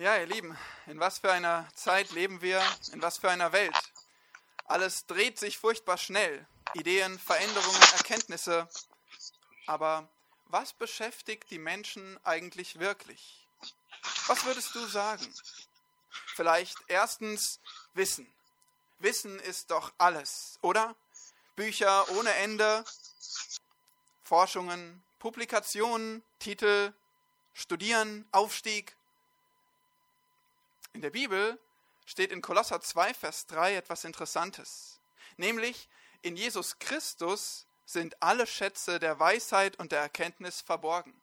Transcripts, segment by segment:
Ja, ihr Lieben, in was für einer Zeit leben wir, in was für einer Welt. Alles dreht sich furchtbar schnell. Ideen, Veränderungen, Erkenntnisse. Aber was beschäftigt die Menschen eigentlich wirklich? Was würdest du sagen? Vielleicht erstens Wissen. Wissen ist doch alles, oder? Bücher ohne Ende, Forschungen, Publikationen, Titel, Studieren, Aufstieg. In der Bibel steht in Kolosser 2, Vers 3 etwas Interessantes, nämlich in Jesus Christus sind alle Schätze der Weisheit und der Erkenntnis verborgen.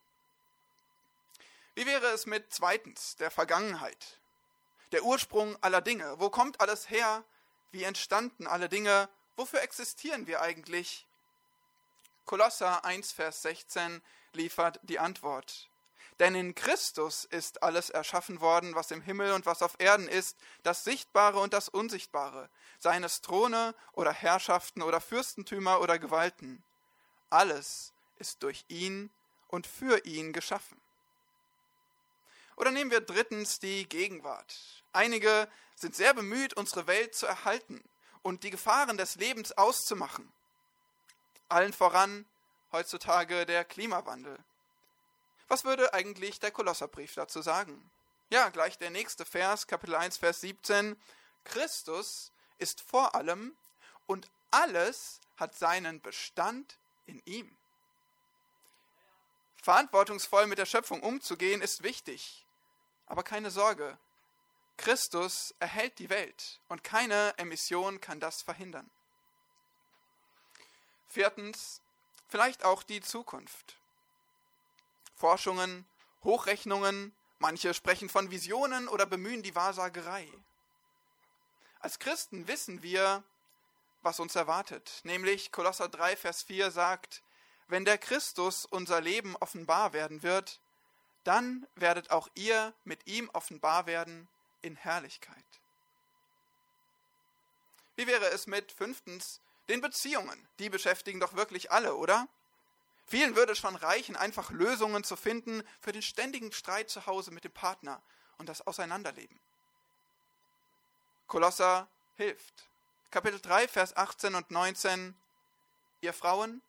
Wie wäre es mit zweitens der Vergangenheit? Der Ursprung aller Dinge. Wo kommt alles her? Wie entstanden alle Dinge? Wofür existieren wir eigentlich? Kolosser 1, Vers 16 liefert die Antwort. Denn in Christus ist alles erschaffen worden, was im Himmel und was auf Erden ist, das Sichtbare und das Unsichtbare, seines Throne oder Herrschaften oder Fürstentümer oder Gewalten. Alles ist durch ihn und für ihn geschaffen. Oder nehmen wir drittens die Gegenwart. Einige sind sehr bemüht, unsere Welt zu erhalten und die Gefahren des Lebens auszumachen. Allen voran heutzutage der Klimawandel. Was würde eigentlich der Kolosserbrief dazu sagen? Ja, gleich der nächste Vers, Kapitel 1, Vers 17. Christus ist vor allem und alles hat seinen Bestand in ihm. Verantwortungsvoll mit der Schöpfung umzugehen ist wichtig. Aber keine Sorge, Christus erhält die Welt und keine Emission kann das verhindern. Viertens, vielleicht auch die Zukunft. Forschungen, Hochrechnungen, manche sprechen von Visionen oder bemühen die Wahrsagerei. Als Christen wissen wir, was uns erwartet, nämlich Kolosser 3, Vers 4 sagt, wenn der Christus unser Leben offenbar werden wird, dann werdet auch ihr mit ihm offenbar werden in Herrlichkeit. Wie wäre es mit fünftens den Beziehungen? Die beschäftigen doch wirklich alle, oder? Vielen würde es schon reichen, einfach Lösungen zu finden für den ständigen Streit zu Hause mit dem Partner und das Auseinanderleben. Kolosser hilft. Kapitel 3, Vers 18 und 19. Ihr Frauen,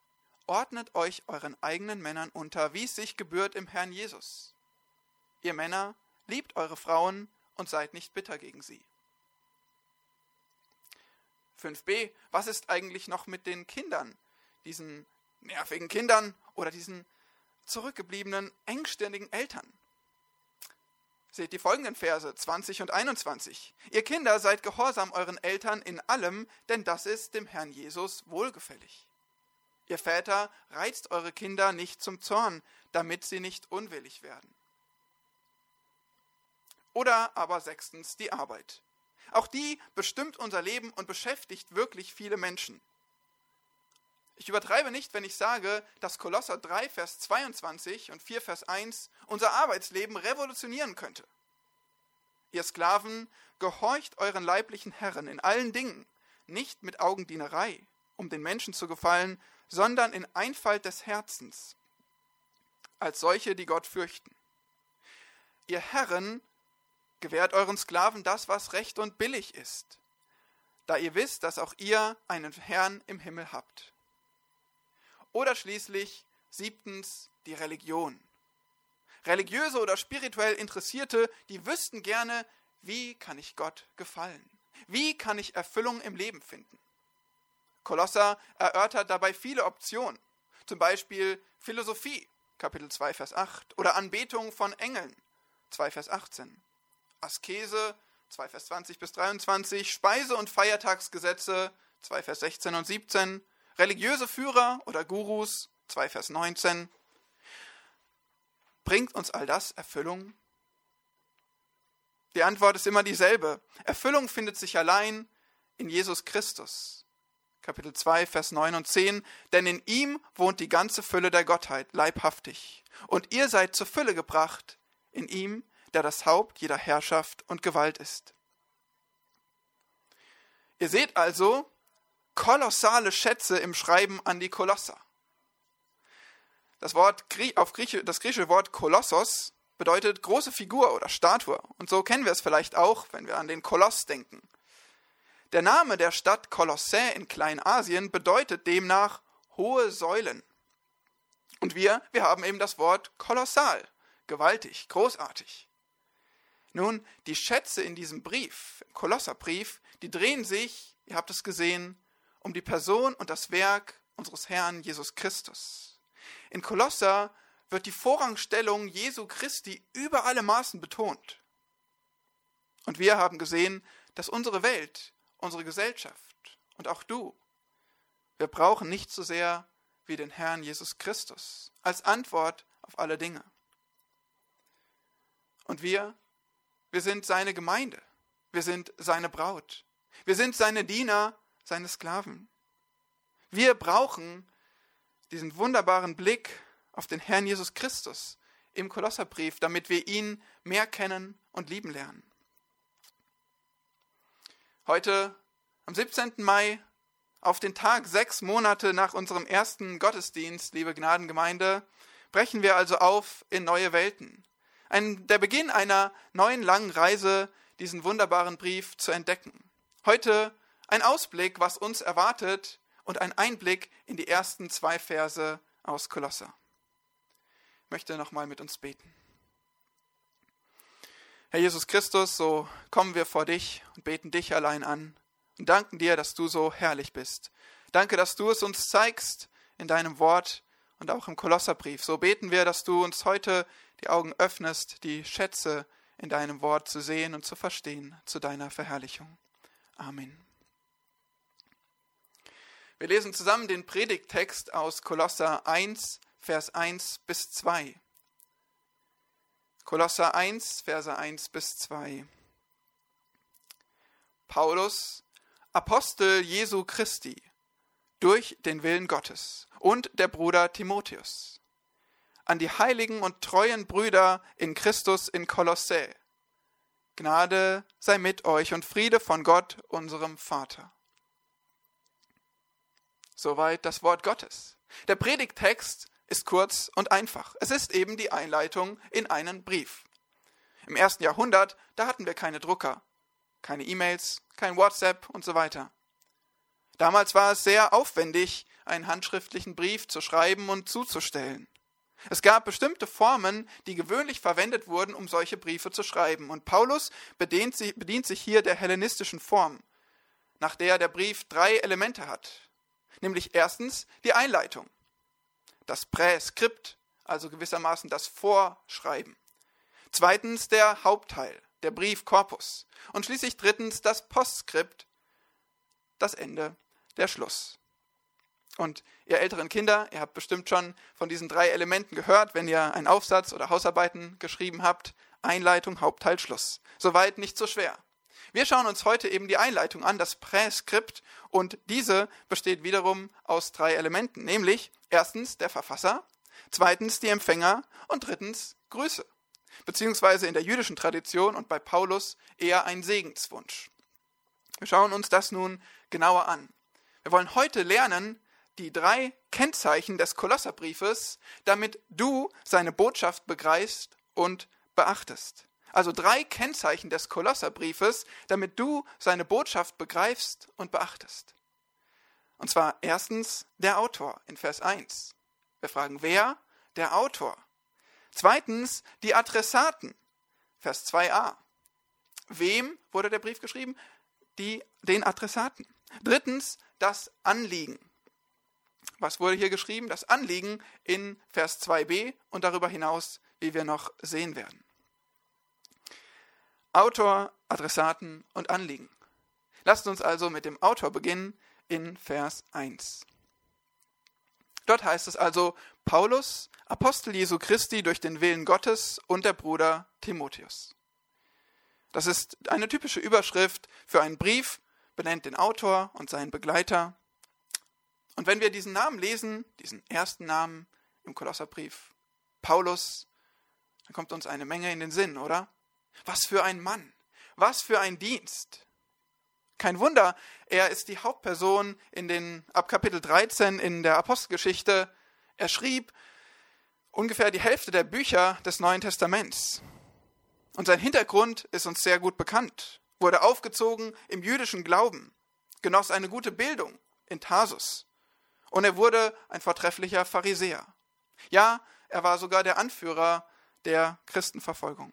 ordnet euch euren eigenen Männern unter, wie es sich gebührt im Herrn Jesus. Ihr Männer, liebt eure Frauen und seid nicht bitter gegen sie. 5b, was ist eigentlich noch mit den Kindern, diesen nervigen Kindern oder diesen zurückgebliebenen, engständigen Eltern? Seht die folgenden Verse 20 und 21. Ihr Kinder seid gehorsam euren Eltern in allem, denn das ist dem Herrn Jesus wohlgefällig. Ihr Väter reizt eure Kinder nicht zum Zorn, damit sie nicht unwillig werden. Oder aber sechstens die Arbeit. Auch die bestimmt unser Leben und beschäftigt wirklich viele Menschen. Ich übertreibe nicht, wenn ich sage, dass Kolosser 3, Vers 22 und 4, Vers 1 unser Arbeitsleben revolutionieren könnte. Ihr Sklaven, gehorcht euren leiblichen Herren in allen Dingen, nicht mit Augendienerei, um den Menschen zu gefallen, sondern in Einfalt des Herzens, als solche, die Gott fürchten. Ihr Herren Gewährt euren Sklaven das, was recht und billig ist, da ihr wisst, dass auch ihr einen Herrn im Himmel habt. Oder schließlich siebtens die Religion. Religiöse oder spirituell Interessierte, die wüssten gerne, wie kann ich Gott gefallen? Wie kann ich Erfüllung im Leben finden? Kolosser erörtert dabei viele Optionen, zum Beispiel Philosophie, Kapitel 2, Vers 8, oder Anbetung von Engeln, 2, Vers 18. Askese, 2 Vers 20 bis 23, Speise- und Feiertagsgesetze, 2 Vers 16 und 17, religiöse Führer oder Gurus, 2 Vers 19. Bringt uns all das Erfüllung? Die Antwort ist immer dieselbe. Erfüllung findet sich allein in Jesus Christus. Kapitel 2, Vers 9 und 10. Denn in ihm wohnt die ganze Fülle der Gottheit leibhaftig. Und ihr seid zur Fülle gebracht in ihm, der das Haupt jeder Herrschaft und Gewalt ist. Ihr seht also kolossale Schätze im Schreiben an die Kolosser. Das, Wort, auf Grieche, das griechische Wort Kolossos bedeutet große Figur oder Statue. Und so kennen wir es vielleicht auch, wenn wir an den Koloss denken. Der Name der Stadt Kolossä in Kleinasien bedeutet demnach hohe Säulen. Und wir, wir haben eben das Wort kolossal, gewaltig, großartig. Nun, die Schätze in diesem Brief, im Kolosserbrief, die drehen sich, ihr habt es gesehen, um die Person und das Werk unseres Herrn Jesus Christus. In Kolosser wird die Vorrangstellung Jesu Christi über alle Maßen betont. Und wir haben gesehen, dass unsere Welt, unsere Gesellschaft und auch du, wir brauchen nicht so sehr wie den Herrn Jesus Christus als Antwort auf alle Dinge. Und wir, wir sind seine Gemeinde, wir sind seine Braut, wir sind seine Diener, seine Sklaven. Wir brauchen diesen wunderbaren Blick auf den Herrn Jesus Christus im Kolosserbrief, damit wir ihn mehr kennen und lieben lernen. Heute, am 17. Mai, auf den Tag sechs Monate nach unserem ersten Gottesdienst, liebe Gnadengemeinde, brechen wir also auf in neue Welten. Ein, der Beginn einer neuen langen Reise, diesen wunderbaren Brief zu entdecken. Heute ein Ausblick, was uns erwartet und ein Einblick in die ersten zwei Verse aus Kolosser möchte nochmal mit uns beten. Herr Jesus Christus, so kommen wir vor dich und beten dich allein an und danken dir, dass du so herrlich bist. Danke, dass du es uns zeigst in deinem Wort und auch im Kolosserbrief. So beten wir, dass du uns heute die Augen öffnest, die Schätze in deinem Wort zu sehen und zu verstehen zu deiner Verherrlichung. Amen. Wir lesen zusammen den Predigttext aus Kolosser 1, Vers 1 bis 2. Kolosser 1, Verse 1 bis 2. Paulus, Apostel Jesu Christi, durch den Willen Gottes und der Bruder Timotheus. An die heiligen und treuen Brüder in Christus in Kolossä. Gnade sei mit euch und Friede von Gott, unserem Vater. Soweit das Wort Gottes. Der Predigttext ist kurz und einfach. Es ist eben die Einleitung in einen Brief. Im ersten Jahrhundert, da hatten wir keine Drucker, keine E-Mails, kein WhatsApp und so weiter. Damals war es sehr aufwendig, einen handschriftlichen Brief zu schreiben und zuzustellen. Es gab bestimmte Formen, die gewöhnlich verwendet wurden, um solche Briefe zu schreiben. Und Paulus bedient sich, bedient sich hier der hellenistischen Form, nach der der Brief drei Elemente hat. Nämlich erstens die Einleitung das Präskript, also gewissermaßen das Vorschreiben. Zweitens der Hauptteil, der Briefkorpus. Und schließlich drittens das Postskript, das Ende, der Schluss. Und ihr älteren Kinder, ihr habt bestimmt schon von diesen drei Elementen gehört, wenn ihr einen Aufsatz oder Hausarbeiten geschrieben habt. Einleitung, Hauptteil, Schluss. Soweit nicht so schwer. Wir schauen uns heute eben die Einleitung an, das Präskript, und diese besteht wiederum aus drei Elementen, nämlich erstens der Verfasser, zweitens die Empfänger und drittens Grüße, beziehungsweise in der jüdischen Tradition und bei Paulus eher ein Segenswunsch. Wir schauen uns das nun genauer an. Wir wollen heute lernen, die drei Kennzeichen des Kolosserbriefes, damit du seine Botschaft begreifst und beachtest. Also drei Kennzeichen des Kolosserbriefes, damit du seine Botschaft begreifst und beachtest. Und zwar erstens der Autor in Vers 1. Wir fragen, wer? Der Autor. Zweitens die Adressaten, Vers 2a. Wem wurde der Brief geschrieben? Die, den Adressaten. Drittens das Anliegen. Was wurde hier geschrieben? Das Anliegen in Vers 2b und darüber hinaus, wie wir noch sehen werden. Autor, Adressaten und Anliegen. Lasst uns also mit dem Autor beginnen in Vers 1. Dort heißt es also Paulus, Apostel Jesu Christi durch den Willen Gottes und der Bruder Timotheus. Das ist eine typische Überschrift für einen Brief, benennt den Autor und seinen Begleiter. Und wenn wir diesen Namen lesen, diesen ersten Namen im Kolosserbrief, Paulus, dann kommt uns eine Menge in den Sinn, oder? Was für ein Mann, was für ein Dienst. Kein Wunder, er ist die Hauptperson in den, ab Kapitel 13 in der Apostelgeschichte. Er schrieb ungefähr die Hälfte der Bücher des Neuen Testaments. Und sein Hintergrund ist uns sehr gut bekannt. Wurde aufgezogen im jüdischen Glauben, genoss eine gute Bildung in Tarsus und er wurde ein vortrefflicher Pharisäer. Ja, er war sogar der Anführer der Christenverfolgung.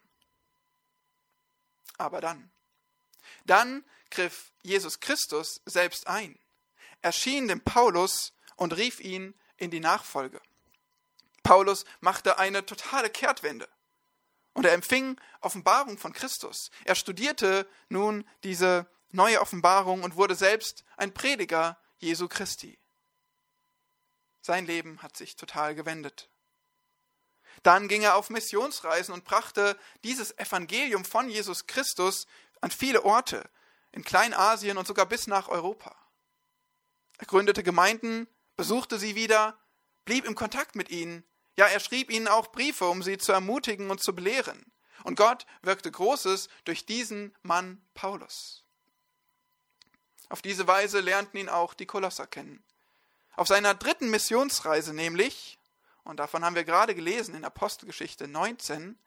Aber dann, dann griff Jesus Christus selbst ein, erschien dem Paulus und rief ihn in die Nachfolge. Paulus machte eine totale Kehrtwende und er empfing Offenbarung von Christus. Er studierte nun diese neue Offenbarung und wurde selbst ein Prediger Jesu Christi. Sein Leben hat sich total gewendet. Dann ging er auf Missionsreisen und brachte dieses Evangelium von Jesus Christus an viele Orte, in Kleinasien und sogar bis nach Europa. Er gründete Gemeinden, besuchte sie wieder, blieb im Kontakt mit ihnen. Ja, er schrieb ihnen auch Briefe, um sie zu ermutigen und zu belehren. Und Gott wirkte Großes durch diesen Mann Paulus. Auf diese Weise lernten ihn auch die Kolosser kennen. Auf seiner dritten Missionsreise nämlich, und davon haben wir gerade gelesen in Apostelgeschichte 19,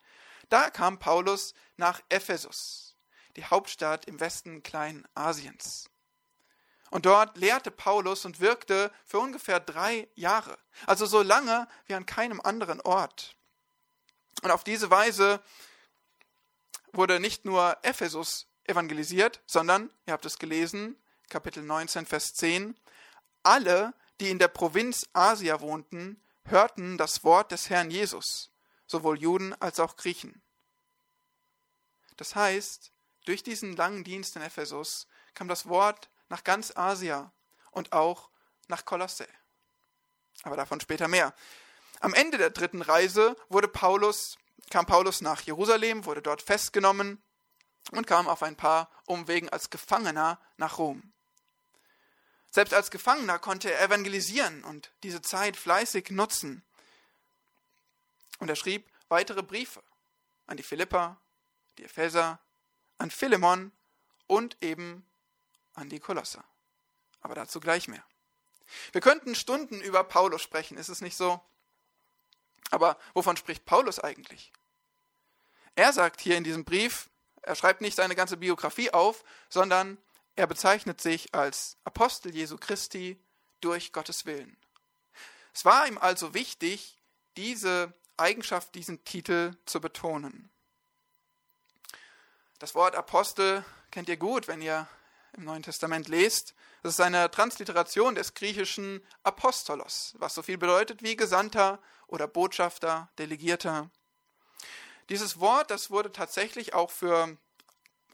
da kam Paulus nach Ephesus, die Hauptstadt im Westen Kleinasiens. Und dort lehrte Paulus und wirkte für ungefähr drei Jahre, also so lange wie an keinem anderen Ort. Und auf diese Weise wurde nicht nur Ephesus evangelisiert, sondern, ihr habt es gelesen, Kapitel 19, Vers 10, alle, die in der Provinz Asia wohnten, hörten das Wort des Herrn Jesus, sowohl Juden als auch Griechen. Das heißt, durch diesen langen Dienst in Ephesus kam das Wort nach ganz Asia und auch nach Kolosse. Aber davon später mehr. Am Ende der dritten Reise wurde Paulus, kam Paulus nach Jerusalem, wurde dort festgenommen und kam auf ein paar Umwegen als Gefangener nach Rom. Selbst als Gefangener konnte er evangelisieren und diese Zeit fleißig nutzen. Und er schrieb weitere Briefe an die Philipper, die Epheser, an Philemon und eben an die Kolosser. Aber dazu gleich mehr. Wir könnten Stunden über Paulus sprechen, ist es nicht so? Aber wovon spricht Paulus eigentlich? Er sagt hier in diesem Brief, er schreibt nicht seine ganze Biografie auf, sondern er bezeichnet sich als Apostel Jesu Christi durch Gottes Willen. Es war ihm also wichtig, diese Eigenschaft, diesen Titel zu betonen. Das Wort Apostel kennt ihr gut, wenn ihr im Neuen Testament lest. Das ist eine Transliteration des griechischen Apostolos, was so viel bedeutet wie Gesandter oder Botschafter, Delegierter. Dieses Wort, das wurde tatsächlich auch für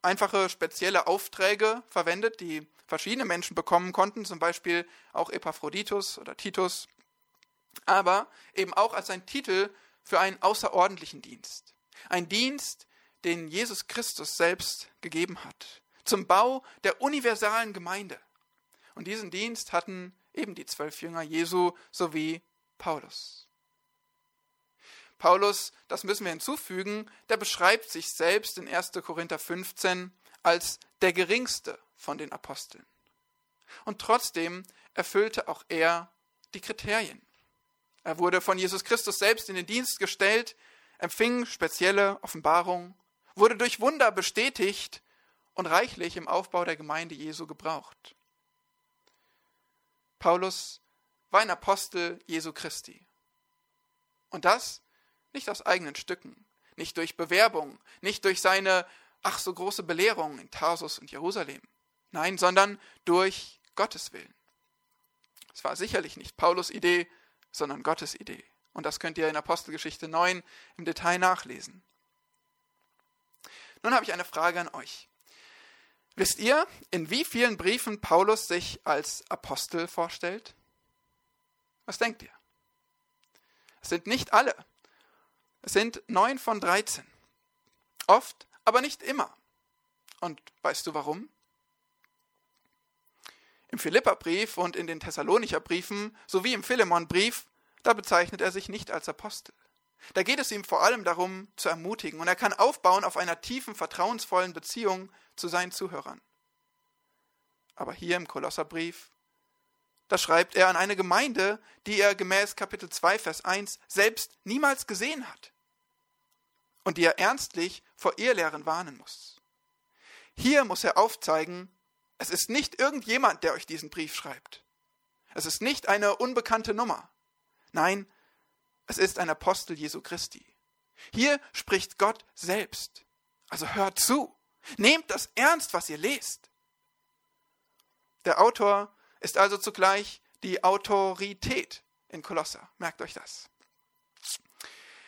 einfache spezielle Aufträge verwendet, die verschiedene Menschen bekommen konnten, zum Beispiel auch Epaphroditus oder Titus, aber eben auch als ein Titel für einen außerordentlichen Dienst. Ein Dienst, den Jesus Christus selbst gegeben hat zum Bau der universalen Gemeinde. Und diesen Dienst hatten eben die zwölf Jünger Jesu sowie Paulus. Paulus, das müssen wir hinzufügen, der beschreibt sich selbst in 1. Korinther 15 als der geringste von den Aposteln. Und trotzdem erfüllte auch er die Kriterien. Er wurde von Jesus Christus selbst in den Dienst gestellt, empfing spezielle Offenbarung, wurde durch Wunder bestätigt und reichlich im Aufbau der Gemeinde Jesu gebraucht. Paulus war ein Apostel Jesu Christi. Und das nicht aus eigenen Stücken, nicht durch Bewerbung, nicht durch seine ach so große Belehrung in Tarsus und Jerusalem. Nein, sondern durch Gottes Willen. Es war sicherlich nicht Paulus Idee, sondern Gottes Idee. Und das könnt ihr in Apostelgeschichte 9 im Detail nachlesen. Nun habe ich eine Frage an euch. Wisst ihr, in wie vielen Briefen Paulus sich als Apostel vorstellt? Was denkt ihr? Es sind nicht alle. Es sind neun von dreizehn. Oft, aber nicht immer. Und weißt du warum? Im Philipperbrief und in den Thessalonicher Briefen sowie im Philemonbrief, da bezeichnet er sich nicht als Apostel. Da geht es ihm vor allem darum, zu ermutigen, und er kann aufbauen auf einer tiefen, vertrauensvollen Beziehung zu seinen Zuhörern. Aber hier im Kolosserbrief, da schreibt er an eine Gemeinde, die er gemäß Kapitel 2, Vers 1 selbst niemals gesehen hat und die er ernstlich vor Irrlehren warnen muss. Hier muss er aufzeigen, es ist nicht irgendjemand, der euch diesen Brief schreibt. Es ist nicht eine unbekannte Nummer. Nein, es ist ein Apostel Jesu Christi. Hier spricht Gott selbst. Also hört zu. Nehmt das ernst, was ihr lest. Der Autor ist also zugleich die Autorität in Kolosser. Merkt euch das.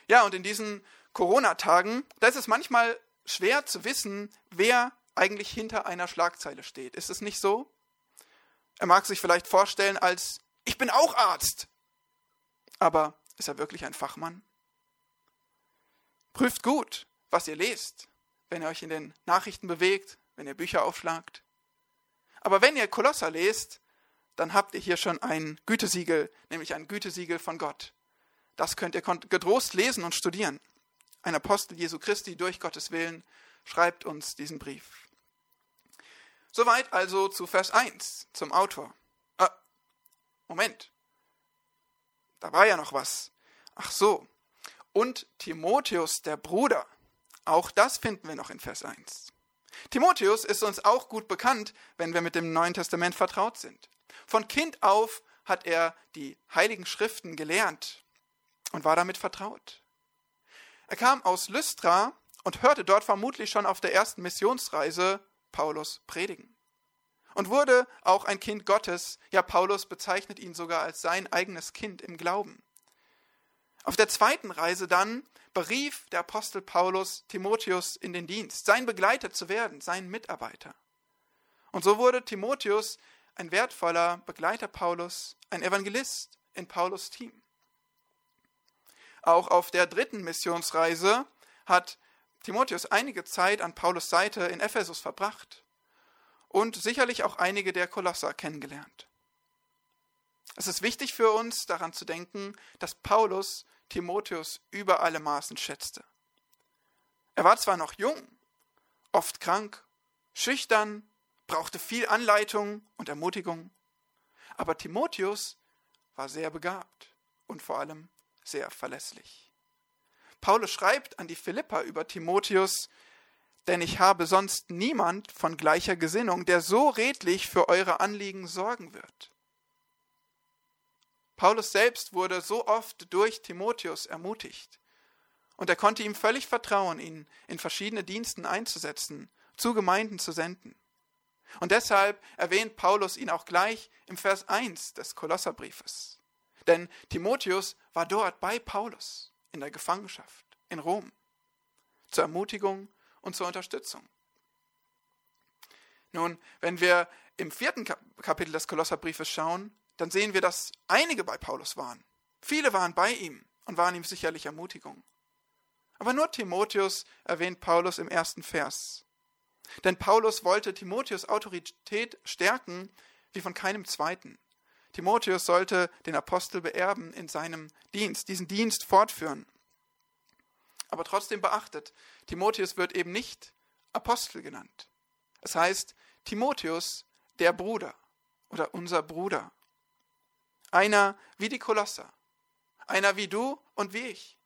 Ja, und in diesen Corona-Tagen, da ist es manchmal schwer zu wissen, wer eigentlich hinter einer Schlagzeile steht. Ist es nicht so? Er mag sich vielleicht vorstellen als, ich bin auch Arzt. Aber ist er wirklich ein Fachmann? Prüft gut, was ihr lest, wenn ihr euch in den Nachrichten bewegt, wenn ihr Bücher aufschlagt. Aber wenn ihr Kolosser lest, dann habt ihr hier schon ein Gütesiegel, nämlich ein Gütesiegel von Gott. Das könnt ihr getrost lesen und studieren. Ein Apostel Jesu Christi durch Gottes Willen schreibt uns diesen Brief. Soweit also zu Vers 1, zum Autor. Ah, Moment. Da war ja noch was. Ach so. Und Timotheus, der Bruder. Auch das finden wir noch in Vers 1. Timotheus ist uns auch gut bekannt, wenn wir mit dem Neuen Testament vertraut sind. Von Kind auf hat er die heiligen Schriften gelernt und war damit vertraut. Er kam aus Lystra und hörte dort vermutlich schon auf der ersten Missionsreise Paulus predigen. Und wurde auch ein Kind Gottes, ja Paulus bezeichnet ihn sogar als sein eigenes Kind im Glauben. Auf der zweiten Reise dann berief der Apostel Paulus Timotheus in den Dienst, sein Begleiter zu werden, sein Mitarbeiter. Und so wurde Timotheus ein wertvoller Begleiter Paulus, ein Evangelist in Paulus Team. Auch auf der dritten Missionsreise hat Timotheus einige Zeit an Paulus Seite in Ephesus verbracht und sicherlich auch einige der Kolosser kennengelernt. Es ist wichtig für uns daran zu denken, dass Paulus Timotheus über alle Maßen schätzte. Er war zwar noch jung, oft krank, schüchtern brauchte viel Anleitung und Ermutigung. Aber Timotheus war sehr begabt und vor allem sehr verlässlich. Paulus schreibt an die Philippa über Timotheus, denn ich habe sonst niemand von gleicher Gesinnung, der so redlich für eure Anliegen sorgen wird. Paulus selbst wurde so oft durch Timotheus ermutigt, und er konnte ihm völlig vertrauen, ihn in verschiedene Diensten einzusetzen, zu Gemeinden zu senden. Und deshalb erwähnt Paulus ihn auch gleich im Vers 1 des Kolosserbriefes. Denn Timotheus war dort bei Paulus in der Gefangenschaft in Rom zur Ermutigung und zur Unterstützung. Nun, wenn wir im vierten Kapitel des Kolosserbriefes schauen, dann sehen wir, dass einige bei Paulus waren. Viele waren bei ihm und waren ihm sicherlich Ermutigung. Aber nur Timotheus erwähnt Paulus im ersten Vers. Denn Paulus wollte Timotheus Autorität stärken wie von keinem zweiten. Timotheus sollte den Apostel beerben in seinem Dienst, diesen Dienst fortführen. Aber trotzdem beachtet, Timotheus wird eben nicht Apostel genannt. Es heißt Timotheus, der Bruder oder unser Bruder. Einer wie die Kolosser, einer wie du und wie ich.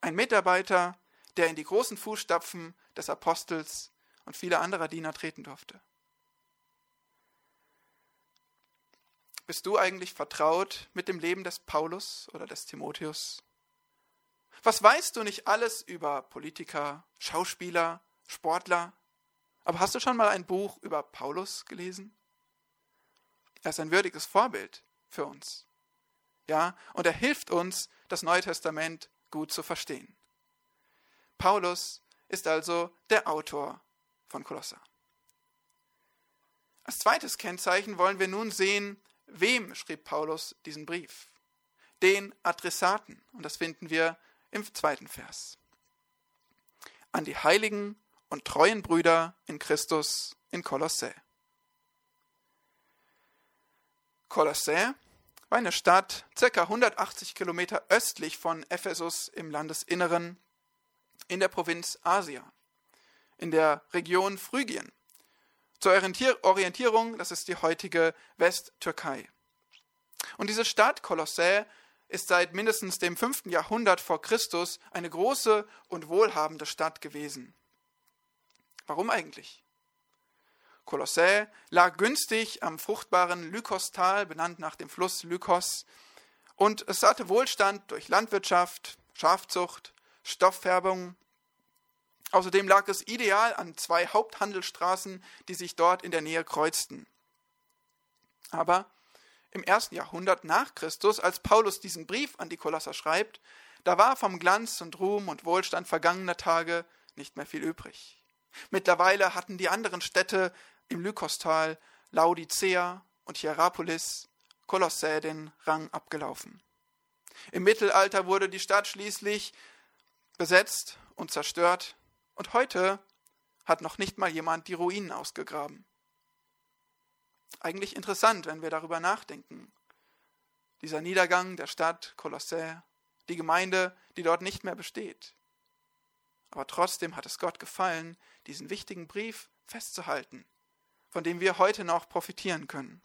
Ein Mitarbeiter, der in die großen Fußstapfen des Apostels und viele anderer Diener treten durfte. Bist du eigentlich vertraut mit dem Leben des Paulus oder des Timotheus? Was weißt du nicht alles über Politiker, Schauspieler, Sportler? Aber hast du schon mal ein Buch über Paulus gelesen? Er ist ein würdiges Vorbild für uns. Ja, und er hilft uns, das Neue Testament gut zu verstehen. Paulus ist also der Autor von Kolosser. Als zweites Kennzeichen wollen wir nun sehen, wem schrieb Paulus diesen Brief? Den Adressaten. Und das finden wir im zweiten Vers. An die heiligen und treuen Brüder in Christus in Kolossä. Kolossä war eine Stadt ca. 180 Kilometer östlich von Ephesus im Landesinneren in der Provinz Asia in der Region Phrygien. Zur Orientierung, das ist die heutige Westtürkei. Und diese Stadt Kolossä ist seit mindestens dem 5. Jahrhundert vor Christus eine große und wohlhabende Stadt gewesen. Warum eigentlich? Kolossä lag günstig am fruchtbaren Lykostal, benannt nach dem Fluss Lykos, und es hatte Wohlstand durch Landwirtschaft, Schafzucht, Stofffärbung. Außerdem lag es ideal an zwei Haupthandelsstraßen, die sich dort in der Nähe kreuzten. Aber im ersten Jahrhundert nach Christus, als Paulus diesen Brief an die Kolosser schreibt, da war vom Glanz und Ruhm und Wohlstand vergangener Tage nicht mehr viel übrig. Mittlerweile hatten die anderen Städte im Lykostal, Laodicea und Hierapolis, Kolossä den Rang abgelaufen. Im Mittelalter wurde die Stadt schließlich besetzt und zerstört, und heute hat noch nicht mal jemand die Ruinen ausgegraben. Eigentlich interessant, wenn wir darüber nachdenken. Dieser Niedergang der Stadt Kolossä, die Gemeinde, die dort nicht mehr besteht. Aber trotzdem hat es Gott gefallen, diesen wichtigen Brief festzuhalten von dem wir heute noch profitieren können.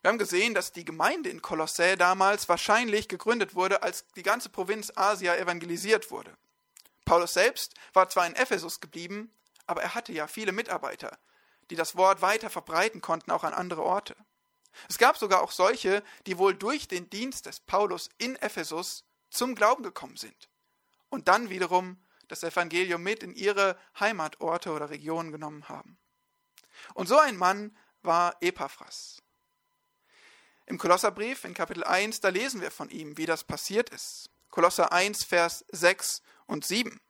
Wir haben gesehen, dass die Gemeinde in Kolossä damals wahrscheinlich gegründet wurde, als die ganze Provinz Asia evangelisiert wurde. Paulus selbst war zwar in Ephesus geblieben, aber er hatte ja viele Mitarbeiter, die das Wort weiter verbreiten konnten, auch an andere Orte. Es gab sogar auch solche, die wohl durch den Dienst des Paulus in Ephesus zum Glauben gekommen sind und dann wiederum das Evangelium mit in ihre Heimatorte oder Regionen genommen haben. Und so ein Mann war Epaphras. Im Kolosserbrief in Kapitel 1, da lesen wir von ihm, wie das passiert ist. Kolosser 1, Vers 6 und 7.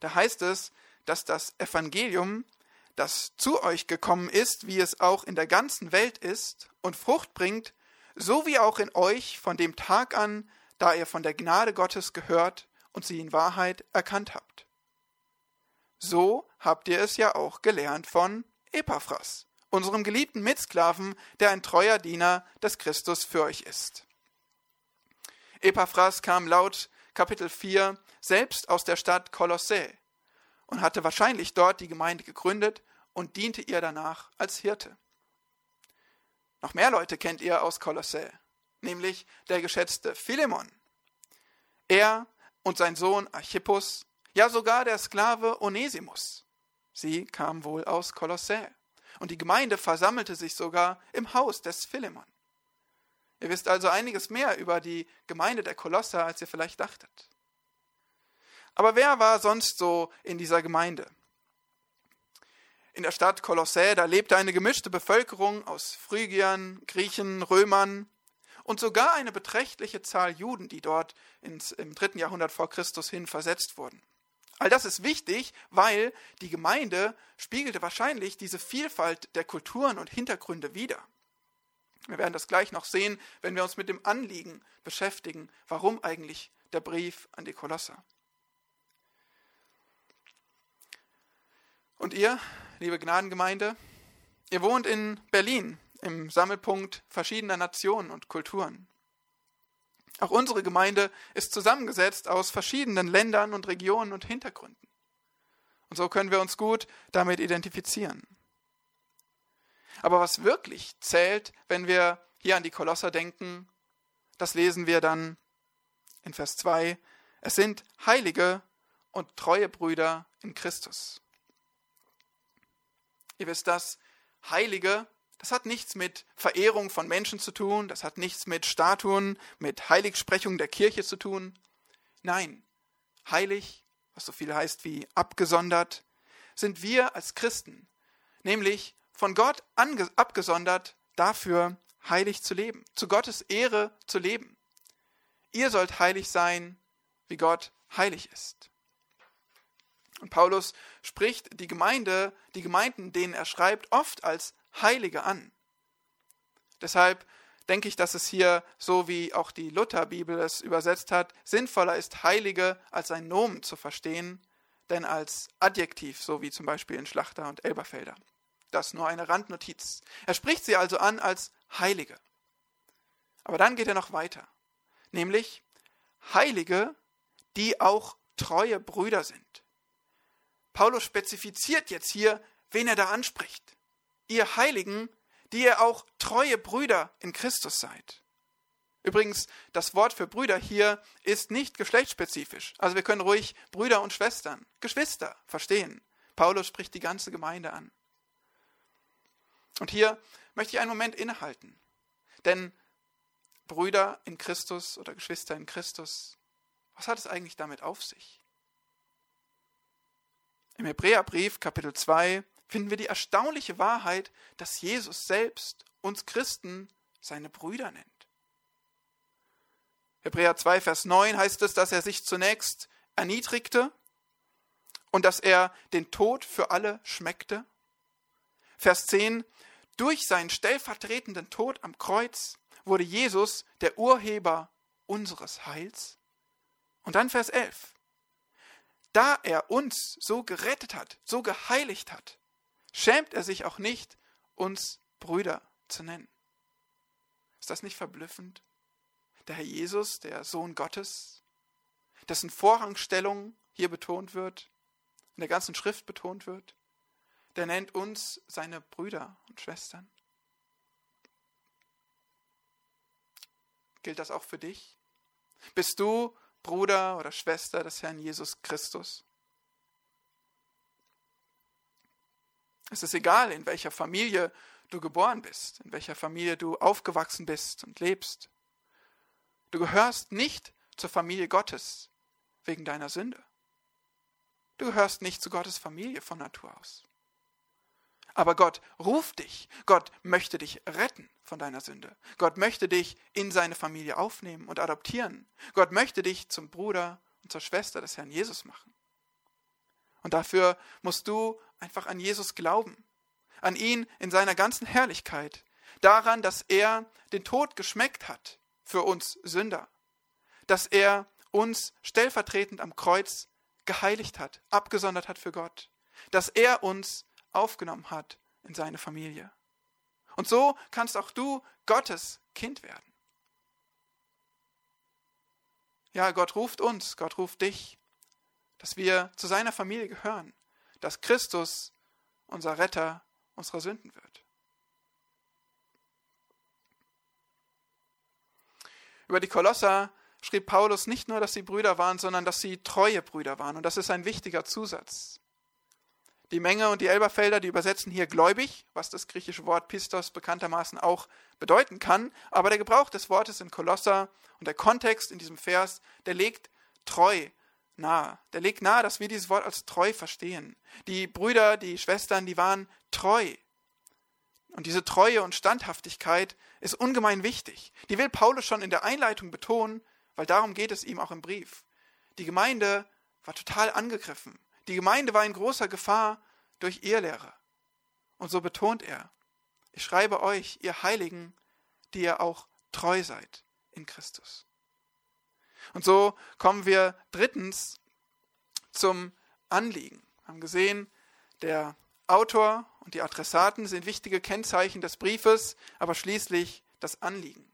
Da heißt es, dass das Evangelium, das zu euch gekommen ist, wie es auch in der ganzen Welt ist und Frucht bringt, so wie auch in euch von dem Tag an, da ihr von der Gnade Gottes gehört und sie in Wahrheit erkannt habt. So habt ihr es ja auch gelernt von Epaphras, unserem geliebten Mitsklaven, der ein treuer Diener des Christus für euch ist. Epaphras kam laut Kapitel 4 selbst aus der Stadt Kolossä und hatte wahrscheinlich dort die Gemeinde gegründet und diente ihr danach als Hirte. Noch mehr Leute kennt ihr aus Kolossä, nämlich der geschätzte Philemon. Er und sein Sohn Archippus, ja sogar der Sklave Onesimus. Sie kamen wohl aus Kolossä. Und die Gemeinde versammelte sich sogar im Haus des Philemon. Ihr wisst also einiges mehr über die Gemeinde der Kolosser, als ihr vielleicht dachtet. Aber wer war sonst so in dieser Gemeinde? In der Stadt Kolossä, da lebte eine gemischte Bevölkerung aus Phrygiern, Griechen, Römern, und sogar eine beträchtliche Zahl Juden, die dort ins, im dritten Jahrhundert vor Christus hin versetzt wurden. All das ist wichtig, weil die Gemeinde spiegelte wahrscheinlich diese Vielfalt der Kulturen und Hintergründe wider. Wir werden das gleich noch sehen, wenn wir uns mit dem Anliegen beschäftigen, warum eigentlich der Brief an die Kolosser. Und ihr, liebe Gnadengemeinde, ihr wohnt in Berlin, im Sammelpunkt verschiedener Nationen und Kulturen. Auch unsere Gemeinde ist zusammengesetzt aus verschiedenen Ländern und Regionen und Hintergründen. Und so können wir uns gut damit identifizieren. Aber was wirklich zählt, wenn wir hier an die Kolosser denken, das lesen wir dann in Vers 2. Es sind Heilige und treue Brüder in Christus. Ihr wisst das, Heilige das hat nichts mit Verehrung von Menschen zu tun, das hat nichts mit Statuen, mit Heiligsprechung der Kirche zu tun. Nein, heilig, was so viel heißt wie abgesondert, sind wir als Christen, nämlich von Gott abgesondert dafür, heilig zu leben, zu Gottes Ehre zu leben. Ihr sollt heilig sein, wie Gott heilig ist. Und Paulus spricht die Gemeinde, die Gemeinden, denen er schreibt, oft als Heilige an. Deshalb denke ich, dass es hier, so wie auch die Lutherbibel es übersetzt hat, sinnvoller ist, Heilige als ein Nomen zu verstehen, denn als Adjektiv, so wie zum Beispiel in Schlachter und Elberfelder. Das nur eine Randnotiz. Er spricht sie also an als Heilige. Aber dann geht er noch weiter, nämlich Heilige, die auch treue Brüder sind. Paulus spezifiziert jetzt hier, wen er da anspricht ihr Heiligen, die ihr auch treue Brüder in Christus seid. Übrigens, das Wort für Brüder hier ist nicht geschlechtsspezifisch. Also wir können ruhig Brüder und Schwestern, Geschwister verstehen. Paulus spricht die ganze Gemeinde an. Und hier möchte ich einen Moment innehalten. Denn Brüder in Christus oder Geschwister in Christus, was hat es eigentlich damit auf sich? Im Hebräerbrief Kapitel 2 finden wir die erstaunliche Wahrheit, dass Jesus selbst uns Christen seine Brüder nennt. Hebräer 2, Vers 9 heißt es, dass er sich zunächst erniedrigte und dass er den Tod für alle schmeckte. Vers 10, durch seinen stellvertretenden Tod am Kreuz wurde Jesus der Urheber unseres Heils. Und dann Vers 11, da er uns so gerettet hat, so geheiligt hat, schämt er sich auch nicht, uns Brüder zu nennen. Ist das nicht verblüffend? der Herr Jesus, der Sohn Gottes, dessen Vorrangstellung hier betont wird, in der ganzen Schrift betont wird, der nennt uns seine Brüder und Schwestern. Gilt das auch für dich? Bist du Bruder oder Schwester des Herrn Jesus Christus? Es ist egal, in welcher Familie du geboren bist, in welcher Familie du aufgewachsen bist und lebst. Du gehörst nicht zur Familie Gottes wegen deiner Sünde. Du gehörst nicht zu Gottes Familie von Natur aus. Aber Gott ruft dich. Gott möchte dich retten von deiner Sünde. Gott möchte dich in seine Familie aufnehmen und adoptieren. Gott möchte dich zum Bruder und zur Schwester des Herrn Jesus machen. Und dafür musst du einfach an Jesus glauben. An ihn in seiner ganzen Herrlichkeit. Daran, dass er den Tod geschmeckt hat für uns Sünder, dass er uns stellvertretend am Kreuz geheiligt hat, abgesondert hat für Gott, dass er uns aufgenommen hat in seine Familie. Und so kannst auch du Gottes Kind werden. Ja, Gott ruft uns, Gott ruft dich, dass wir zu seiner Familie gehören, dass Christus unser Retter unserer Sünden wird. Über die Kolosser schrieb Paulus nicht nur, dass sie Brüder waren, sondern dass sie treue Brüder waren. Und das ist ein wichtiger Zusatz. Die Menge und die Elberfelder, die übersetzen hier gläubig, was das griechische Wort Pistos bekanntermaßen auch bedeuten kann. Aber der Gebrauch des Wortes in Kolosser und der Kontext in diesem Vers, der legt treu nahe. Der legt nahe, dass wir dieses Wort als treu verstehen. Die Brüder, die Schwestern, die waren treu. Und diese Treue und Standhaftigkeit ist ungemein wichtig. Die will Paulus schon in der Einleitung betonen, weil darum geht es ihm auch im Brief. Die Gemeinde war total angegriffen. Die Gemeinde war in großer Gefahr durch Irrlehre. Und so betont er, ich schreibe euch, ihr Heiligen, die ihr auch treu seid in Christus. Und so kommen wir drittens zum Anliegen. Wir haben gesehen, der Autor und die Adressaten sind wichtige Kennzeichen des Briefes, aber schließlich das Anliegen.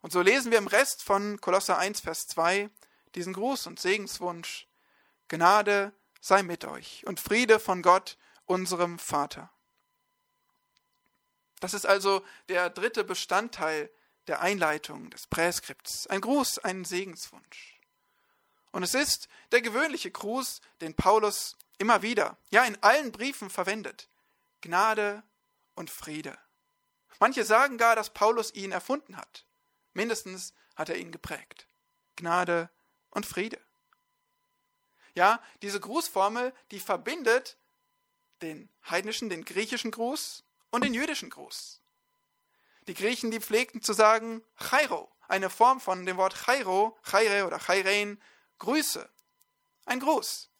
Und so lesen wir im Rest von Kolosser 1, Vers 2 diesen Gruß und Segenswunsch. Gnade sei mit euch und Friede von Gott, unserem Vater. Das ist also der dritte Bestandteil der Einleitung des Präskripts. Ein Gruß, ein Segenswunsch. Und es ist der gewöhnliche Gruß, den Paulus immer wieder, ja in allen Briefen verwendet. Gnade und Friede. Manche sagen gar, dass Paulus ihn erfunden hat. Mindestens hat er ihn geprägt. Gnade und Friede. Ja, diese Grußformel, die verbindet den heidnischen, den griechischen Gruß und den jüdischen Gruß. Die Griechen, die pflegten zu sagen Chairo, eine Form von dem Wort Chairo, Chaire oder Chairein, Grüße, ein Gruß.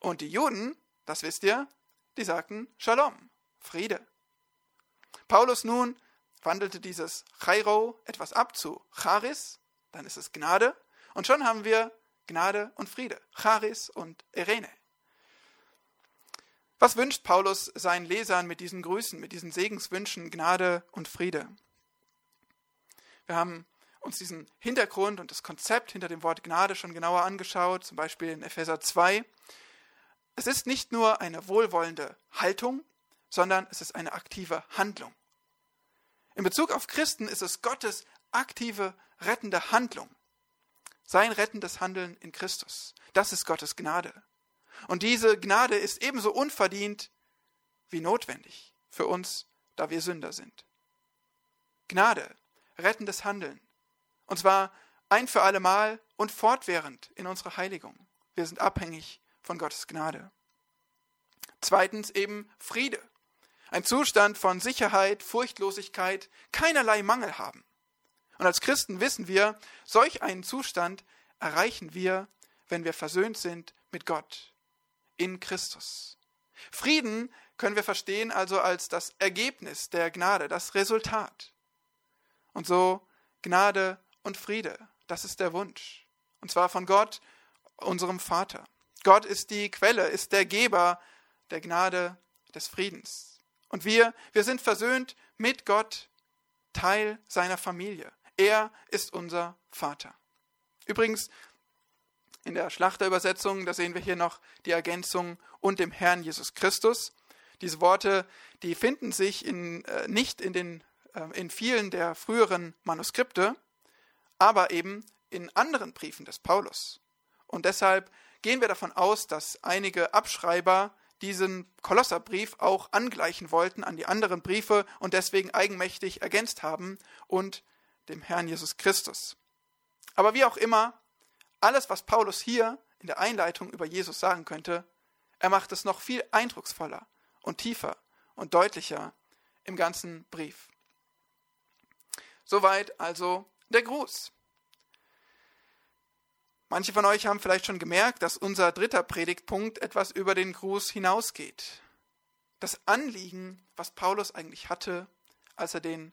Und die Juden, das wisst ihr, die sagten Shalom, Friede. Paulus nun wandelte dieses Chairo etwas ab zu Charis, dann ist es Gnade, und schon haben wir Gnade und Friede, Charis und Irene. Was wünscht Paulus seinen Lesern mit diesen Grüßen, mit diesen Segenswünschen, Gnade und Friede? Wir haben uns diesen Hintergrund und das Konzept hinter dem Wort Gnade schon genauer angeschaut, zum Beispiel in Epheser 2. Es ist nicht nur eine wohlwollende Haltung, sondern es ist eine aktive Handlung. In Bezug auf Christen ist es Gottes aktive, rettende Handlung. Sein rettendes Handeln in Christus. Das ist Gottes Gnade. Und diese Gnade ist ebenso unverdient wie notwendig für uns, da wir Sünder sind. Gnade, rettendes Handeln. Und zwar ein für allemal und fortwährend in unserer Heiligung. Wir sind abhängig von Gottes Gnade. Zweitens eben Friede. Ein Zustand von Sicherheit, Furchtlosigkeit, keinerlei Mangel haben. Und als Christen wissen wir, solch einen Zustand erreichen wir, wenn wir versöhnt sind mit Gott in Christus. Frieden können wir verstehen also als das Ergebnis der Gnade, das Resultat. Und so Gnade und Friede, das ist der Wunsch. Und zwar von Gott, unserem Vater. Gott ist die Quelle, ist der Geber der Gnade des Friedens. Und wir, wir sind versöhnt mit Gott, Teil seiner Familie. Er ist unser Vater. Übrigens, in der Schlachterübersetzung, da sehen wir hier noch die Ergänzung und dem Herrn Jesus Christus. Diese Worte, die finden sich in, äh, nicht in, den, äh, in vielen der früheren Manuskripte, aber eben in anderen Briefen des Paulus. Und deshalb gehen wir davon aus, dass einige Abschreiber diesen Kolosserbrief auch angleichen wollten an die anderen Briefe und deswegen eigenmächtig ergänzt haben und dem Herrn Jesus Christus. Aber wie auch immer, alles, was Paulus hier in der Einleitung über Jesus sagen könnte, er macht es noch viel eindrucksvoller und tiefer und deutlicher im ganzen Brief. Soweit also der Gruß. Manche von euch haben vielleicht schon gemerkt, dass unser dritter Predigtpunkt etwas über den Gruß hinausgeht. Das Anliegen, was Paulus eigentlich hatte, als er den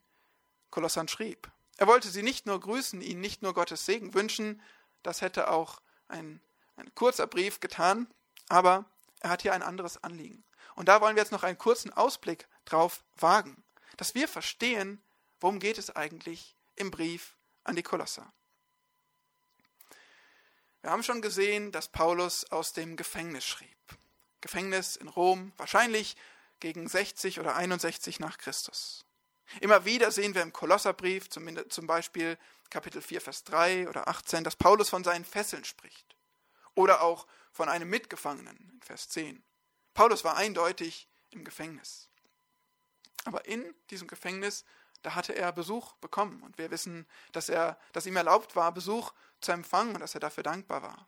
Kolossern schrieb. Er wollte sie nicht nur grüßen, ihnen nicht nur Gottes Segen wünschen, das hätte auch ein, ein kurzer Brief getan, aber er hat hier ein anderes Anliegen. Und da wollen wir jetzt noch einen kurzen Ausblick drauf wagen, dass wir verstehen, worum geht es eigentlich im Brief an die Kolosser. Wir haben schon gesehen, dass Paulus aus dem Gefängnis schrieb. Gefängnis in Rom, wahrscheinlich gegen 60 oder 61 nach Christus. Immer wieder sehen wir im Kolosserbrief, zum Beispiel Kapitel 4, Vers 3 oder 18, dass Paulus von seinen Fesseln spricht. Oder auch von einem Mitgefangenen in Vers 10. Paulus war eindeutig im Gefängnis. Aber in diesem Gefängnis, da hatte er Besuch bekommen. Und wir wissen, dass, er, dass ihm erlaubt war, Besuch zu empfangen und dass er dafür dankbar war.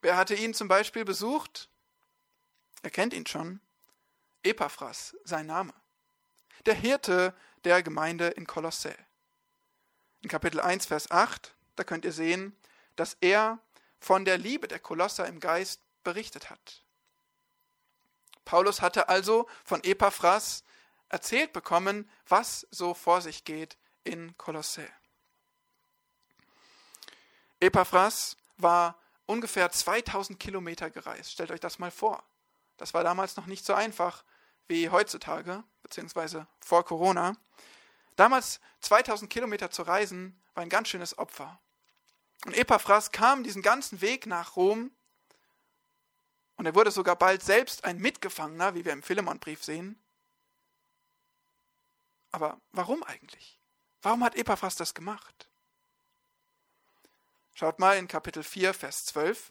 Wer hatte ihn zum Beispiel besucht? Er kennt ihn schon. Epaphras, sein Name. Der Hirte der Gemeinde in Kolossä. In Kapitel 1, Vers 8, da könnt ihr sehen, dass er von der Liebe der Kolosser im Geist berichtet hat. Paulus hatte also von Epaphras erzählt bekommen, was so vor sich geht in Kolossä. Epaphras war ungefähr 2000 Kilometer gereist. Stellt euch das mal vor. Das war damals noch nicht so einfach wie heutzutage, beziehungsweise vor Corona. Damals 2000 Kilometer zu reisen, war ein ganz schönes Opfer. Und Epaphras kam diesen ganzen Weg nach Rom und er wurde sogar bald selbst ein Mitgefangener, wie wir im Philemonbrief sehen. Aber warum eigentlich? Warum hat Epaphras das gemacht? Schaut mal in Kapitel 4, Vers 12.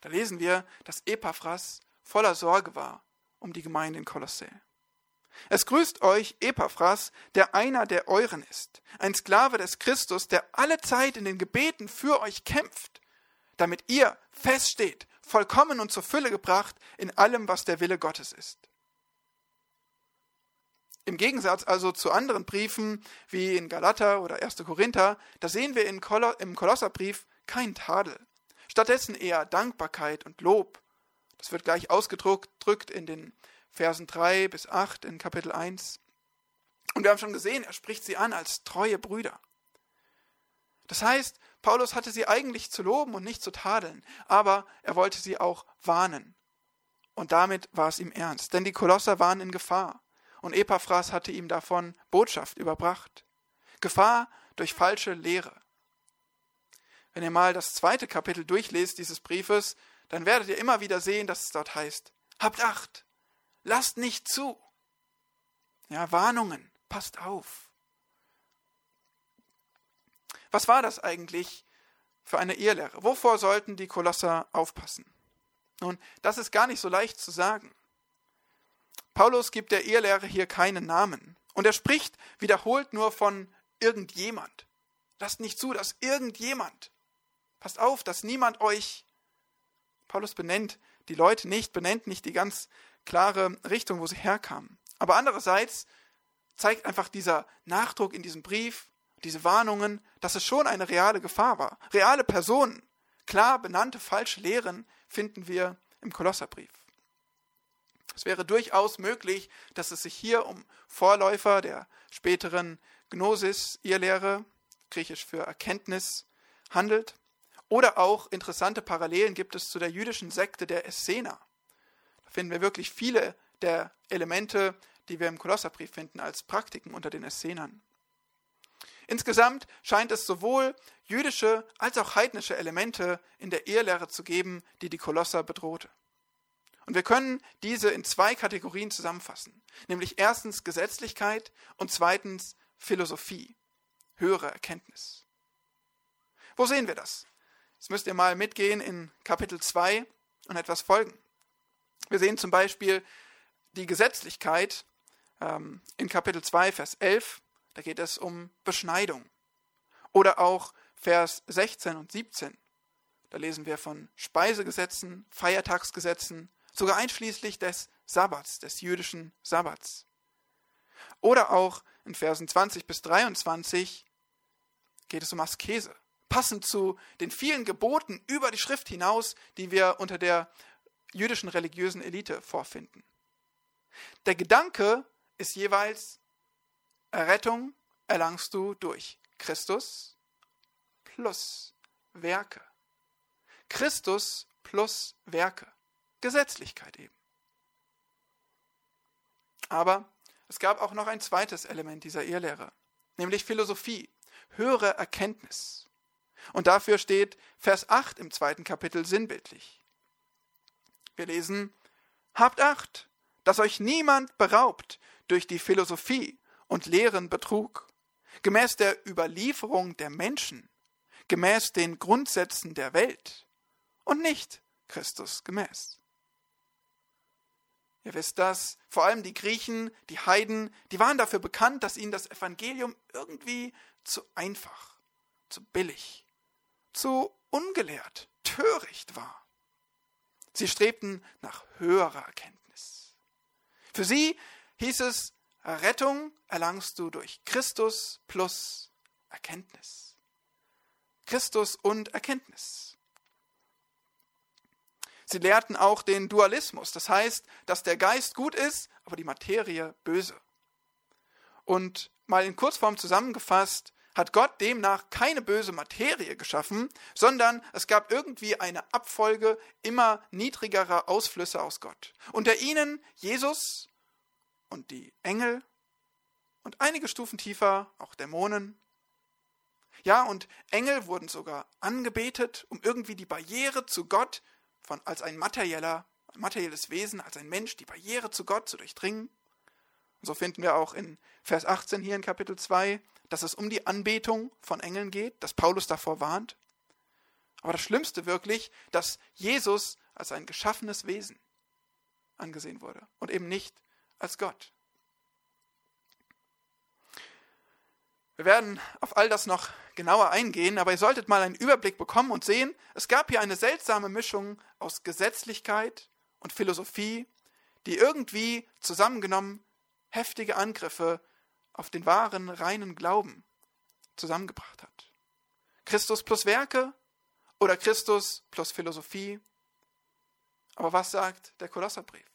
Da lesen wir, dass Epaphras voller Sorge war um die Gemeinde in Kolossä. Es grüßt euch Epaphras, der einer der euren ist, ein Sklave des Christus, der alle Zeit in den Gebeten für euch kämpft, damit ihr feststeht, vollkommen und zur Fülle gebracht in allem, was der Wille Gottes ist. Im Gegensatz also zu anderen Briefen wie in Galater oder 1. Korinther, da sehen wir im Kolosserbrief kein Tadel. Stattdessen eher Dankbarkeit und Lob. Das wird gleich ausgedrückt in den Versen 3 bis 8 in Kapitel 1. Und wir haben schon gesehen, er spricht sie an als treue Brüder. Das heißt, Paulus hatte sie eigentlich zu loben und nicht zu tadeln, aber er wollte sie auch warnen. Und damit war es ihm ernst, denn die Kolosser waren in Gefahr und Epaphras hatte ihm davon Botschaft überbracht. Gefahr durch falsche Lehre. Wenn ihr mal das zweite Kapitel durchlest dieses Briefes, dann werdet ihr immer wieder sehen, dass es dort heißt, habt Acht, lasst nicht zu. Ja, Warnungen, passt auf. Was war das eigentlich für eine Irrlehre? Wovor sollten die Kolosser aufpassen? Nun, das ist gar nicht so leicht zu sagen. Paulus gibt der Irrlehre hier keinen Namen. Und er spricht wiederholt nur von irgendjemand. Lasst nicht zu, dass irgendjemand. Passt auf, dass niemand euch. Paulus benennt die Leute nicht, benennt nicht die ganz klare Richtung, wo sie herkamen. Aber andererseits zeigt einfach dieser Nachdruck in diesem Brief, diese Warnungen, dass es schon eine reale Gefahr war. Reale Personen, klar benannte falsche Lehren finden wir im Kolosserbrief. Es wäre durchaus möglich, dass es sich hier um Vorläufer der späteren Gnosis, Irrlehre, griechisch für Erkenntnis, handelt. Oder auch interessante Parallelen gibt es zu der jüdischen Sekte der Essener. Da finden wir wirklich viele der Elemente, die wir im Kolosserbrief finden, als Praktiken unter den Essenern. Insgesamt scheint es sowohl jüdische als auch heidnische Elemente in der Ehelehre zu geben, die die Kolosser bedrohte. Und wir können diese in zwei Kategorien zusammenfassen, nämlich erstens Gesetzlichkeit und zweitens Philosophie, höhere Erkenntnis. Wo sehen wir das? Jetzt müsst ihr mal mitgehen in Kapitel 2 und etwas folgen. Wir sehen zum Beispiel die Gesetzlichkeit ähm, in Kapitel 2, Vers 11 da geht es um Beschneidung. Oder auch Vers 16 und 17. Da lesen wir von Speisegesetzen, Feiertagsgesetzen, sogar einschließlich des Sabbats, des jüdischen Sabbats. Oder auch in Versen 20 bis 23 geht es um Askese, passend zu den vielen Geboten über die Schrift hinaus, die wir unter der jüdischen religiösen Elite vorfinden. Der Gedanke ist jeweils Errettung erlangst du durch Christus plus Werke. Christus plus Werke. Gesetzlichkeit eben. Aber es gab auch noch ein zweites Element dieser Irrlehre, nämlich Philosophie, höhere Erkenntnis. Und dafür steht Vers 8 im zweiten Kapitel sinnbildlich. Wir lesen, Habt Acht, dass euch niemand beraubt durch die Philosophie und leeren Betrug, gemäß der Überlieferung der Menschen, gemäß den Grundsätzen der Welt und nicht Christus gemäß. Ihr wisst das, vor allem die Griechen, die Heiden, die waren dafür bekannt, dass ihnen das Evangelium irgendwie zu einfach, zu billig, zu ungelehrt, töricht war. Sie strebten nach höherer Erkenntnis. Für sie hieß es, Rettung erlangst du durch Christus plus Erkenntnis. Christus und Erkenntnis. Sie lehrten auch den Dualismus, das heißt, dass der Geist gut ist, aber die Materie böse. Und mal in Kurzform zusammengefasst, hat Gott demnach keine böse Materie geschaffen, sondern es gab irgendwie eine Abfolge immer niedrigerer Ausflüsse aus Gott. Unter ihnen Jesus und die Engel und einige Stufen tiefer auch Dämonen. Ja, und Engel wurden sogar angebetet, um irgendwie die Barriere zu Gott von, als ein materieller, ein materielles Wesen, als ein Mensch, die Barriere zu Gott zu durchdringen. So finden wir auch in Vers 18 hier in Kapitel 2, dass es um die Anbetung von Engeln geht, dass Paulus davor warnt. Aber das Schlimmste wirklich, dass Jesus als ein geschaffenes Wesen angesehen wurde und eben nicht als Gott. Wir werden auf all das noch genauer eingehen, aber ihr solltet mal einen Überblick bekommen und sehen, es gab hier eine seltsame Mischung aus Gesetzlichkeit und Philosophie, die irgendwie zusammengenommen heftige Angriffe auf den wahren, reinen Glauben zusammengebracht hat. Christus plus Werke oder Christus plus Philosophie. Aber was sagt der Kolosserbrief?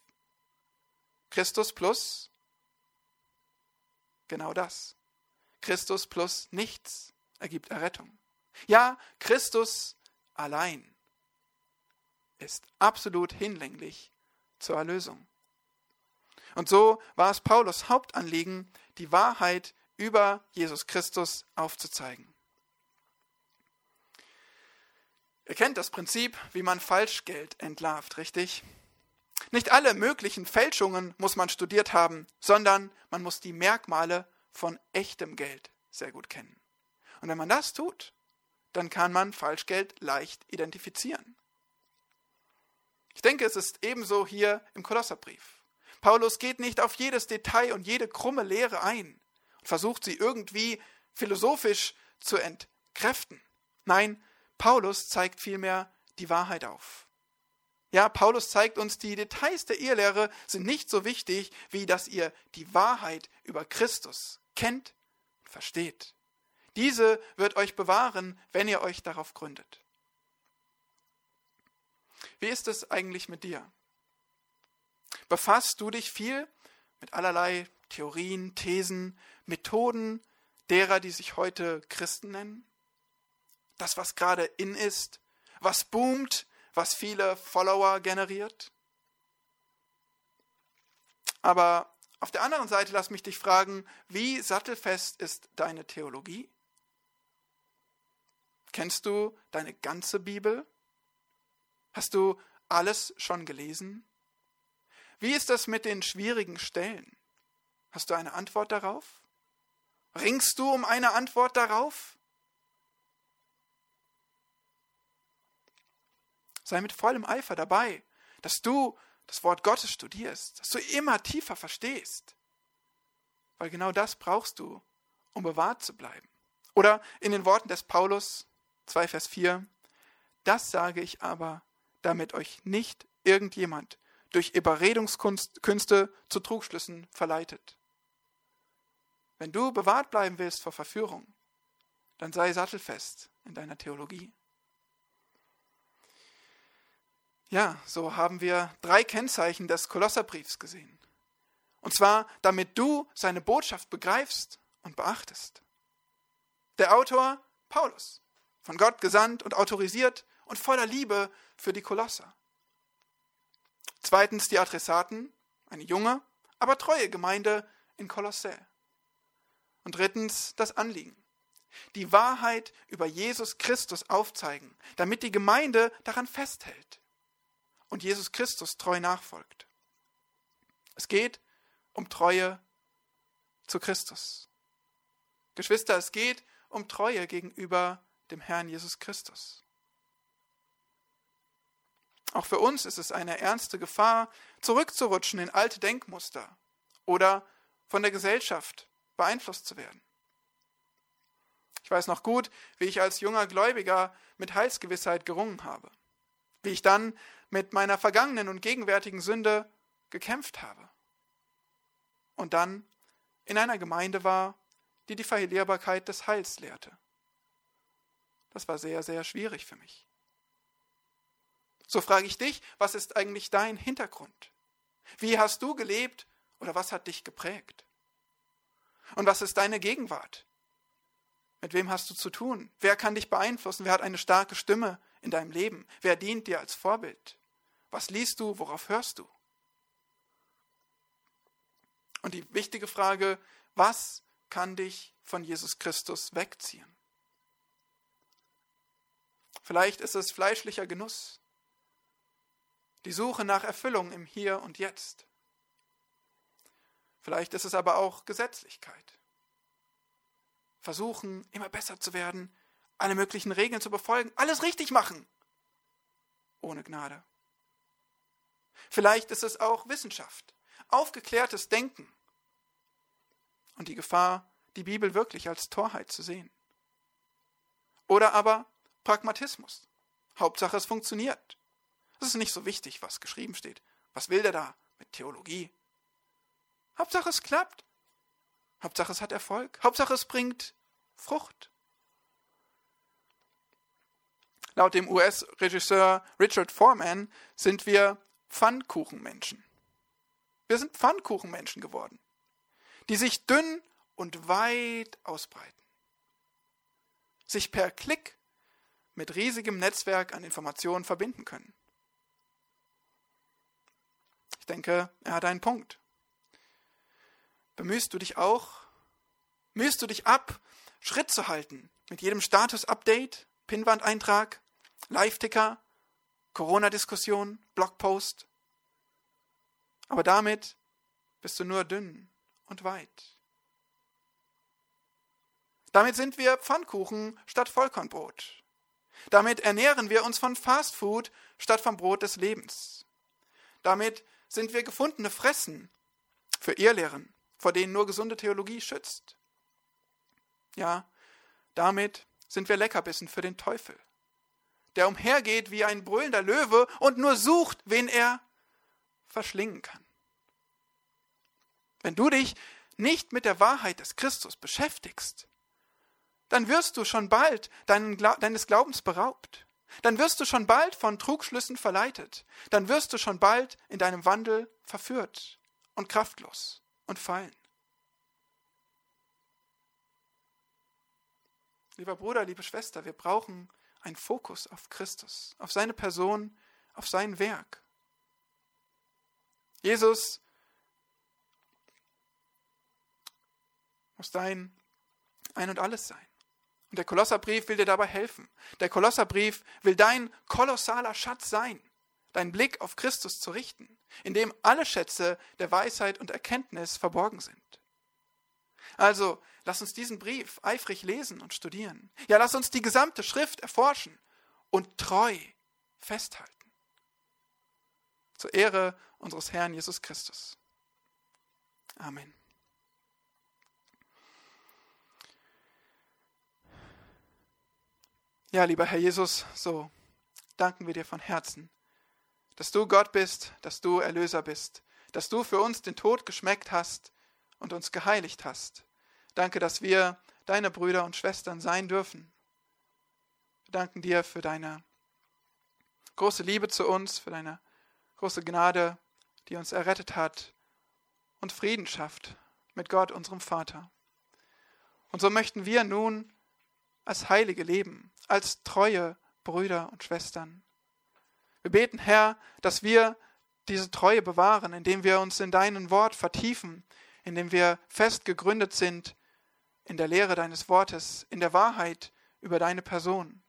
Christus plus genau das. Christus plus nichts ergibt Errettung. Ja, Christus allein ist absolut hinlänglich zur Erlösung. Und so war es Paulus Hauptanliegen, die Wahrheit über Jesus Christus aufzuzeigen. Ihr kennt das Prinzip, wie man Falschgeld entlarvt, richtig? Nicht alle möglichen Fälschungen muss man studiert haben, sondern man muss die Merkmale von echtem Geld sehr gut kennen. Und wenn man das tut, dann kann man Falschgeld leicht identifizieren. Ich denke, es ist ebenso hier im Kolosserbrief. Paulus geht nicht auf jedes Detail und jede krumme Lehre ein und versucht sie irgendwie philosophisch zu entkräften. Nein, Paulus zeigt vielmehr die Wahrheit auf. Ja, Paulus zeigt uns, die Details der Irrlehre sind nicht so wichtig, wie dass ihr die Wahrheit über Christus kennt und versteht. Diese wird euch bewahren, wenn ihr euch darauf gründet. Wie ist es eigentlich mit dir? Befasst du dich viel mit allerlei Theorien, Thesen, Methoden derer, die sich heute Christen nennen? Das, was gerade in ist, was boomt, was viele Follower generiert? Aber auf der anderen Seite lass mich dich fragen, wie sattelfest ist deine Theologie? Kennst du deine ganze Bibel? Hast du alles schon gelesen? Wie ist das mit den schwierigen Stellen? Hast du eine Antwort darauf? Ringst du um eine Antwort darauf? Sei mit vollem Eifer dabei, dass du das Wort Gottes studierst, dass du immer tiefer verstehst. Weil genau das brauchst du, um bewahrt zu bleiben. Oder in den Worten des Paulus 2 Vers 4, das sage ich aber, damit euch nicht irgendjemand durch Überredungskünste zu Trugschlüssen verleitet. Wenn du bewahrt bleiben willst vor Verführung, dann sei sattelfest in deiner Theologie. Ja, so haben wir drei Kennzeichen des Kolosserbriefs gesehen. Und zwar, damit du seine Botschaft begreifst und beachtest. Der Autor Paulus, von Gott gesandt und autorisiert und voller Liebe für die Kolosser. Zweitens die Adressaten, eine junge, aber treue Gemeinde in Kolossä. Und drittens das Anliegen, die Wahrheit über Jesus Christus aufzeigen, damit die Gemeinde daran festhält und Jesus Christus treu nachfolgt. Es geht um Treue zu Christus. Geschwister, es geht um Treue gegenüber dem Herrn Jesus Christus. Auch für uns ist es eine ernste Gefahr, zurückzurutschen in alte Denkmuster oder von der Gesellschaft beeinflusst zu werden. Ich weiß noch gut, wie ich als junger Gläubiger mit Heilsgewissheit gerungen habe, wie ich dann mit meiner vergangenen und gegenwärtigen Sünde gekämpft habe und dann in einer Gemeinde war, die die Verlierbarkeit des Heils lehrte. Das war sehr, sehr schwierig für mich. So frage ich dich, was ist eigentlich dein Hintergrund? Wie hast du gelebt oder was hat dich geprägt? Und was ist deine Gegenwart? Mit wem hast du zu tun? Wer kann dich beeinflussen? Wer hat eine starke Stimme in deinem Leben? Wer dient dir als Vorbild? Was liest du? Worauf hörst du? Und die wichtige Frage, was kann dich von Jesus Christus wegziehen? Vielleicht ist es fleischlicher Genuss, die Suche nach Erfüllung im Hier und Jetzt. Vielleicht ist es aber auch Gesetzlichkeit. Versuchen, immer besser zu werden, alle möglichen Regeln zu befolgen, alles richtig machen, ohne Gnade. Vielleicht ist es auch Wissenschaft, aufgeklärtes Denken und die Gefahr, die Bibel wirklich als Torheit zu sehen. Oder aber Pragmatismus. Hauptsache es funktioniert. Es ist nicht so wichtig, was geschrieben steht. Was will der da mit Theologie? Hauptsache es klappt. Hauptsache es hat Erfolg. Hauptsache es bringt Frucht. Laut dem US-Regisseur Richard Foreman sind wir Pfannkuchenmenschen. Wir sind Pfannkuchenmenschen geworden, die sich dünn und weit ausbreiten, sich per Klick mit riesigem Netzwerk an Informationen verbinden können. Ich denke, er hat einen Punkt. Bemühst du dich auch? Mühst du dich ab, Schritt zu halten mit jedem Status-Update, Pinwandeintrag, Live-Ticker, Corona-Diskussion, Blogpost? Aber damit bist du nur dünn und weit. Damit sind wir Pfannkuchen statt Vollkornbrot. Damit ernähren wir uns von Fastfood statt vom Brot des Lebens. Damit sind wir gefundene Fressen für Irrlehren, vor denen nur gesunde Theologie schützt. Ja, damit sind wir Leckerbissen für den Teufel, der umhergeht wie ein brüllender Löwe und nur sucht, wen er verschlingen kann. Wenn du dich nicht mit der Wahrheit des Christus beschäftigst, dann wirst du schon bald deines Glaubens beraubt. Dann wirst du schon bald von Trugschlüssen verleitet. Dann wirst du schon bald in deinem Wandel verführt und kraftlos und fallen. Lieber Bruder, liebe Schwester, wir brauchen einen Fokus auf Christus, auf seine Person, auf sein Werk. Jesus muss dein Ein und alles sein. Und der Kolosserbrief will dir dabei helfen. Der Kolosserbrief will dein kolossaler Schatz sein, deinen Blick auf Christus zu richten, in dem alle Schätze der Weisheit und Erkenntnis verborgen sind. Also, lass uns diesen Brief eifrig lesen und studieren. Ja, lass uns die gesamte Schrift erforschen und treu festhalten. Zur Ehre unseres Herrn Jesus Christus. Amen. Ja, lieber Herr Jesus, so danken wir dir von Herzen, dass du Gott bist, dass du Erlöser bist, dass du für uns den Tod geschmeckt hast und uns geheiligt hast. Danke, dass wir deine Brüder und Schwestern sein dürfen. Wir danken dir für deine große Liebe zu uns, für deine große Gnade, die uns errettet hat und Frieden schafft mit Gott, unserem Vater. Und so möchten wir nun als Heilige leben, als treue Brüder und Schwestern. Wir beten, Herr, dass wir diese Treue bewahren, indem wir uns in deinem Wort vertiefen, indem wir fest gegründet sind in der Lehre deines Wortes, in der Wahrheit über deine Person.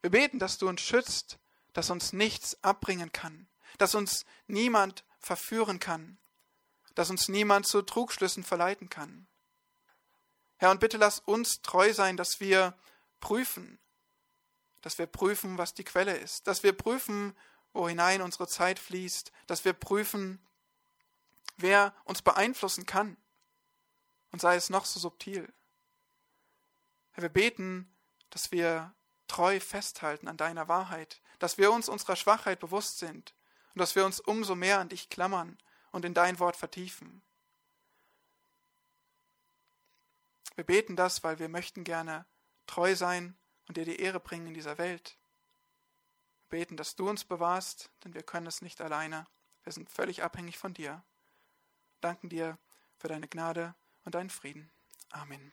Wir beten, dass du uns schützt, dass uns nichts abbringen kann, dass uns niemand verführen kann, dass uns niemand zu Trugschlüssen verleiten kann. Herr, und bitte lass uns treu sein, dass wir prüfen, dass wir prüfen, was die Quelle ist, dass wir prüfen, wo hinein unsere Zeit fließt, dass wir prüfen, wer uns beeinflussen kann und sei es noch so subtil. Herr, wir beten, dass wir treu festhalten an deiner Wahrheit, dass wir uns unserer Schwachheit bewusst sind und dass wir uns umso mehr an dich klammern und in dein Wort vertiefen. Wir beten das, weil wir möchten gerne treu sein und dir die Ehre bringen in dieser Welt. Wir beten, dass du uns bewahrst, denn wir können es nicht alleine. Wir sind völlig abhängig von dir. Danken dir für deine Gnade und deinen Frieden. Amen.